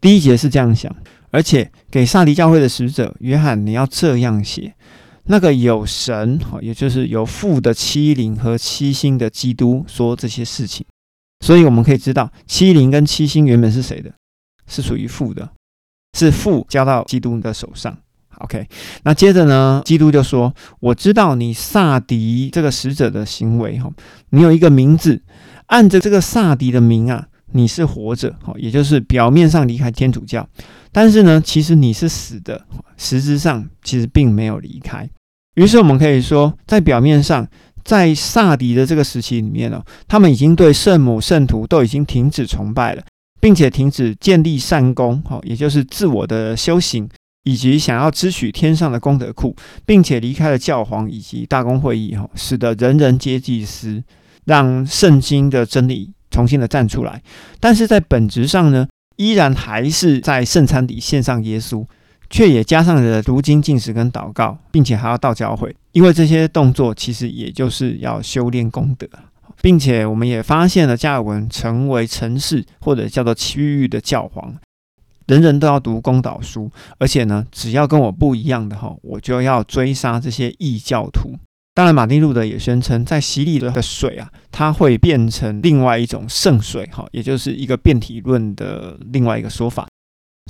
第一节是这样想，而且给萨迪教会的使者约翰，你要这样写：那个有神，哈，也就是有父的七灵和七星的基督说这些事情。所以我们可以知道，七灵跟七星原本是谁的？是属于父的，是父交到基督的手上。OK，那接着呢，基督就说：“我知道你萨迪这个使者的行为，哈，你有一个名字，按着这个萨迪的名啊。”你是活着，哈，也就是表面上离开天主教，但是呢，其实你是死的，实质上其实并没有离开。于是我们可以说，在表面上，在萨迪的这个时期里面呢，他们已经对圣母、圣徒都已经停止崇拜了，并且停止建立善功，哈，也就是自我的修行，以及想要支取天上的功德库，并且离开了教皇以及大公会议，哈，使得人人皆祭司，让圣经的真理。重新的站出来，但是在本质上呢，依然还是在圣餐底献上耶稣，却也加上了读经、进食跟祷告，并且还要到教会，因为这些动作其实也就是要修炼功德，并且我们也发现了加尔文成为城市或者叫做区域的教皇，人人都要读公祷书，而且呢，只要跟我不一样的哈，我就要追杀这些异教徒。当然，马丁路德也宣称，在洗礼的水啊，它会变成另外一种圣水，哈，也就是一个变体论的另外一个说法。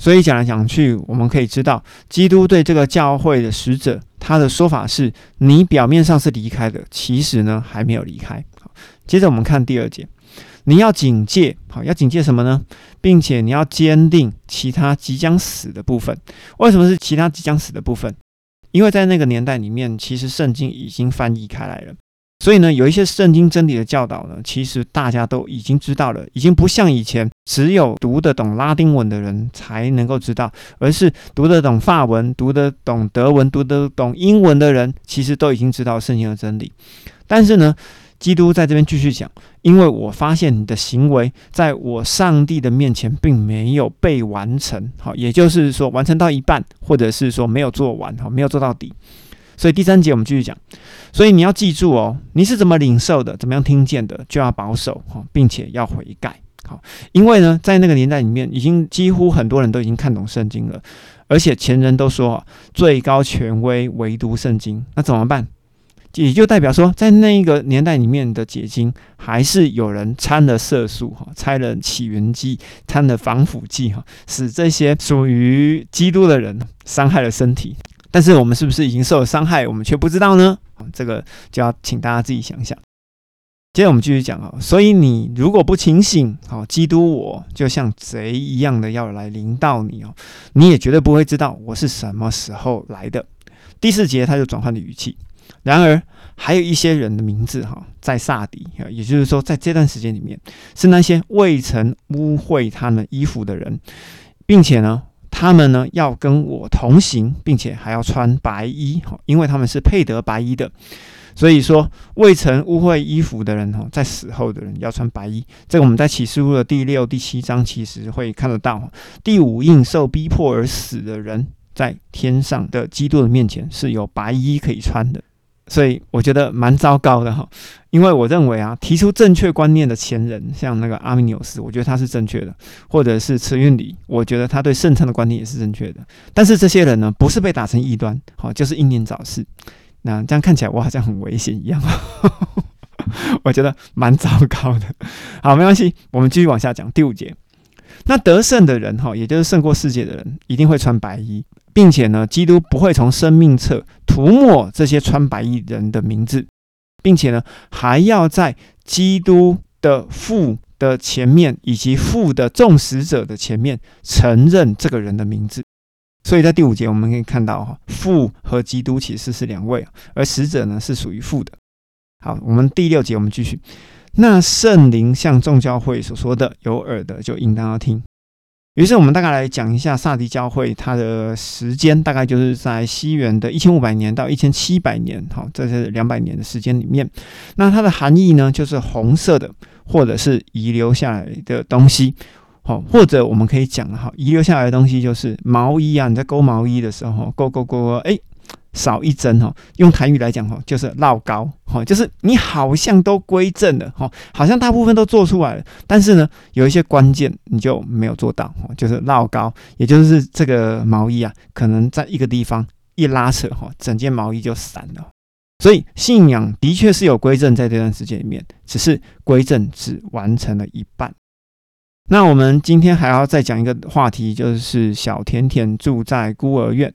所以讲来讲去，我们可以知道，基督对这个教会的使者，他的说法是：你表面上是离开的，其实呢还没有离开。好，接着我们看第二节，你要警戒，好，要警戒什么呢？并且你要坚定其他即将死的部分。为什么是其他即将死的部分？因为在那个年代里面，其实圣经已经翻译开来了，所以呢，有一些圣经真理的教导呢，其实大家都已经知道了，已经不像以前只有读得懂拉丁文的人才能够知道，而是读得懂法文、读得懂德文、读得懂英文的人，其实都已经知道圣经的真理。但是呢，基督在这边继续讲，因为我发现你的行为在我上帝的面前并没有被完成，好，也就是说完成到一半，或者是说没有做完，好，没有做到底。所以第三节我们继续讲，所以你要记住哦，你是怎么领受的，怎么样听见的，就要保守哈，并且要悔改，好，因为呢，在那个年代里面，已经几乎很多人都已经看懂圣经了，而且前人都说最高权威唯独圣经，那怎么办？也就代表说，在那一个年代里面的结晶，还是有人掺了色素哈，掺了起源剂，掺了防腐剂哈，使这些属于基督的人伤害了身体。但是我们是不是已经受了伤害，我们却不知道呢？这个就要请大家自己想想。接着我们继续讲啊，所以你如果不清醒，好，基督我就像贼一样的要来临到你哦，你也绝对不会知道我是什么时候来的。第四节他就转换了语气。然而，还有一些人的名字哈，在萨迪也就是说，在这段时间里面，是那些未曾污秽他们衣服的人，并且呢，他们呢要跟我同行，并且还要穿白衣哈，因为他们是配得白衣的。所以说，未曾污秽衣服的人哈，在死后的人要穿白衣。这个我们在启示录的第六、第七章其实会看得到。第五印受逼迫而死的人，在天上的基督的面前是有白衣可以穿的。所以我觉得蛮糟糕的哈，因为我认为啊，提出正确观念的前人，像那个阿米纽斯，我觉得他是正确的，或者是慈运里，我觉得他对圣餐的观念也是正确的。但是这些人呢，不是被打成异端，好，就是英年早逝。那这样看起来我好像很危险一样，我觉得蛮糟糕的。好，没关系，我们继续往下讲第五节。那得胜的人哈，也就是胜过世界的人，一定会穿白衣。并且呢，基督不会从生命册涂抹这些穿白衣人的名字，并且呢，还要在基督的父的前面以及父的众使者的前面承认这个人的名字。所以在第五节我们可以看到，哈，父和基督其实是两位，而使者呢是属于父的。好，我们第六节我们继续。那圣灵像众教会所说的，有耳的就应当要听。于是我们大概来讲一下萨迪教会它的时间，大概就是在西元的一千五百年到一千七百年，好，这是两百年的时间里面。那它的含义呢，就是红色的，或者是遗留下来的东西，好，或者我们可以讲哈，遗留下来的东西就是毛衣啊，你在勾毛衣的时候，勾勾勾勾，哎，少一针哈，用台语来讲哈，就是绕高哈，就是你好像都归正了哈，好像大部分都做出来了，但是呢，有一些关键你就没有做到哈，就是绕高，也就是这个毛衣啊，可能在一个地方一拉扯哈，整件毛衣就散了。所以信仰的确是有归正在这段时间里面，只是归正只完成了一半。那我们今天还要再讲一个话题，就是小甜甜住在孤儿院。